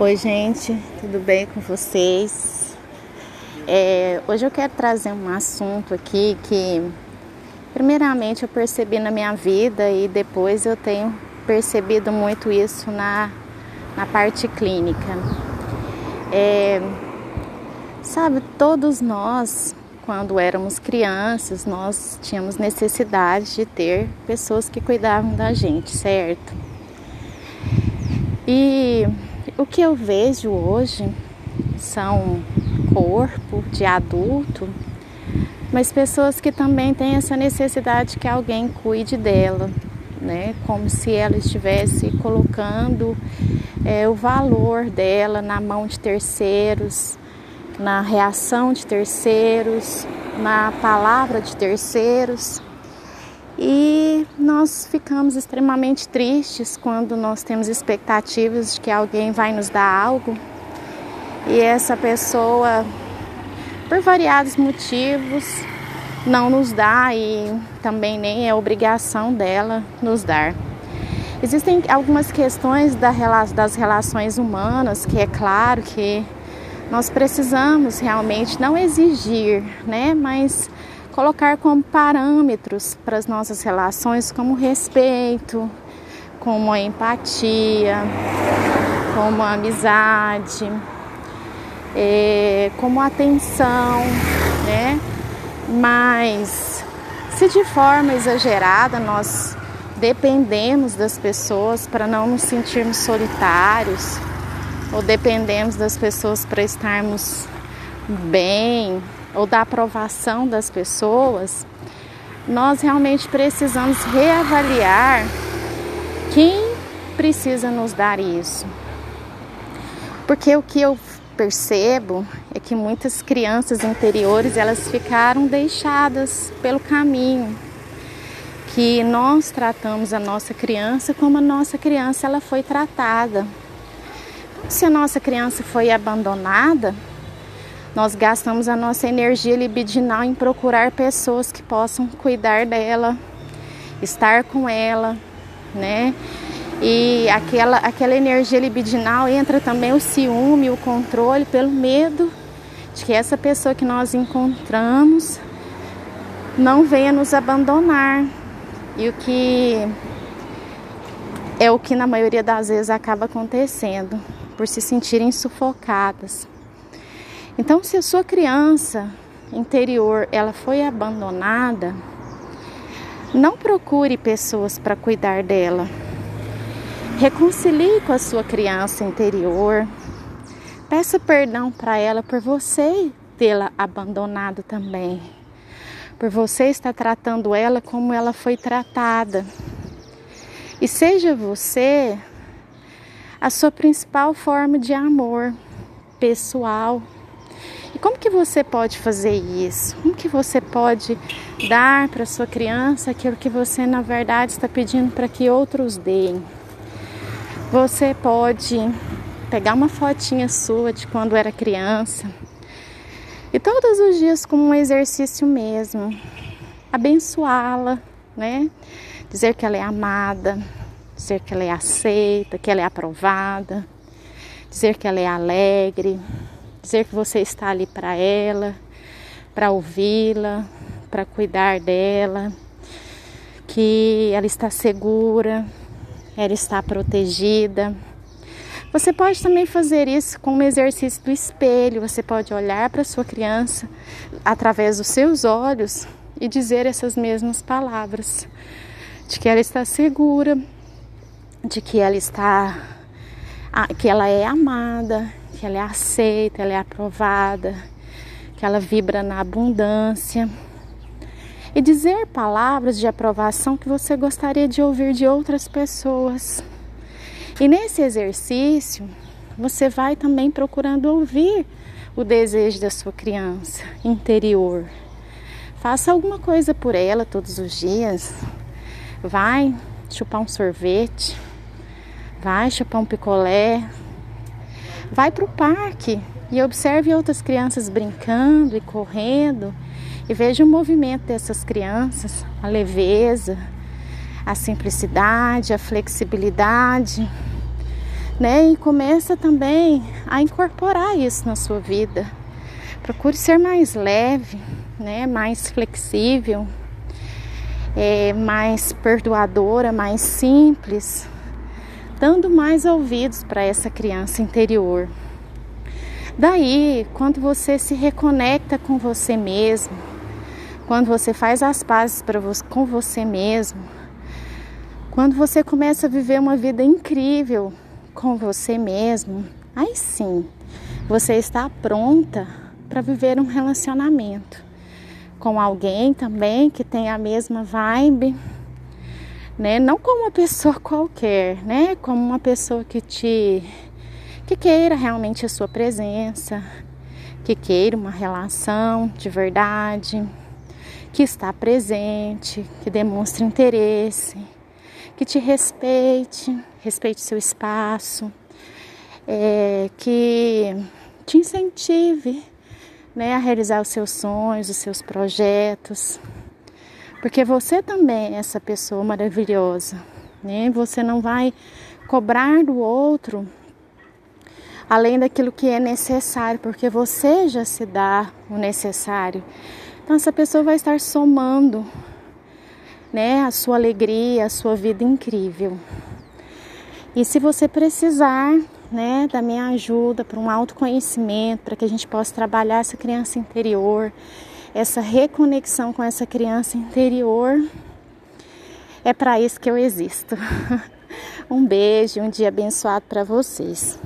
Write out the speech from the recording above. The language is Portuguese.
Oi, gente, tudo bem com vocês? É, hoje eu quero trazer um assunto aqui que, primeiramente, eu percebi na minha vida e depois eu tenho percebido muito isso na, na parte clínica. É, sabe, todos nós, quando éramos crianças, nós tínhamos necessidade de ter pessoas que cuidavam da gente, certo? E o que eu vejo hoje são corpo de adulto, mas pessoas que também têm essa necessidade que alguém cuide dela, né? Como se ela estivesse colocando é, o valor dela na mão de terceiros, na reação de terceiros, na palavra de terceiros. E nós ficamos extremamente tristes quando nós temos expectativas de que alguém vai nos dar algo e essa pessoa, por variados motivos, não nos dá e também nem é obrigação dela nos dar. Existem algumas questões das relações humanas que é claro que nós precisamos realmente não exigir, né, mas colocar como parâmetros para as nossas relações como respeito, como a empatia, como a amizade, é, como atenção, né? Mas se de forma exagerada nós dependemos das pessoas para não nos sentirmos solitários, ou dependemos das pessoas para estarmos bem, ou da aprovação das pessoas, nós realmente precisamos reavaliar quem precisa nos dar isso. Porque o que eu percebo é que muitas crianças interiores elas ficaram deixadas pelo caminho que nós tratamos a nossa criança como a nossa criança ela foi tratada. Se a nossa criança foi abandonada, nós gastamos a nossa energia libidinal em procurar pessoas que possam cuidar dela, estar com ela, né? E aquela, aquela energia libidinal entra também o ciúme, o controle, pelo medo de que essa pessoa que nós encontramos não venha nos abandonar. E o que é o que na maioria das vezes acaba acontecendo, por se sentirem sufocadas. Então, se a sua criança interior ela foi abandonada, não procure pessoas para cuidar dela. Reconcilie com a sua criança interior. Peça perdão para ela por você tê-la abandonado também. Por você estar tratando ela como ela foi tratada. E seja você a sua principal forma de amor pessoal e como que você pode fazer isso? Como que você pode dar para sua criança aquilo que você na verdade está pedindo para que outros deem? Você pode pegar uma fotinha sua de quando era criança e todos os dias como um exercício mesmo, abençoá-la, né? Dizer que ela é amada, dizer que ela é aceita, que ela é aprovada, dizer que ela é alegre, dizer que você está ali para ela, para ouvi-la, para cuidar dela, que ela está segura, ela está protegida. Você pode também fazer isso com o exercício do espelho. Você pode olhar para sua criança através dos seus olhos e dizer essas mesmas palavras, de que ela está segura, de que ela está que ela é amada, que ela é aceita, ela é aprovada, que ela vibra na abundância. E dizer palavras de aprovação que você gostaria de ouvir de outras pessoas. E nesse exercício, você vai também procurando ouvir o desejo da sua criança interior. Faça alguma coisa por ela todos os dias. Vai chupar um sorvete, vai chupar um picolé, Vai para o parque e observe outras crianças brincando e correndo e veja o movimento dessas crianças, a leveza, a simplicidade, a flexibilidade. né? E começa também a incorporar isso na sua vida. Procure ser mais leve, né? Mais flexível, é, mais perdoadora, mais simples, dando mais ouvidos para essa criança interior. Daí, quando você se reconecta com você mesmo, quando você faz as pazes você, com você mesmo, quando você começa a viver uma vida incrível com você mesmo, aí sim, você está pronta para viver um relacionamento com alguém também que tem a mesma vibe, né? Não como uma pessoa qualquer, né? Como uma pessoa que te que queira realmente a sua presença, que queira uma relação de verdade, que está presente, que demonstre interesse, que te respeite, respeite seu espaço, é, que te incentive né, a realizar os seus sonhos, os seus projetos, porque você também é essa pessoa maravilhosa, né? Você não vai cobrar do outro além daquilo que é necessário, porque você já se dá o necessário. Então essa pessoa vai estar somando, né, a sua alegria, a sua vida incrível. E se você precisar, né, da minha ajuda para um autoconhecimento, para que a gente possa trabalhar essa criança interior, essa reconexão com essa criança interior, é para isso que eu existo. Um beijo, um dia abençoado para vocês.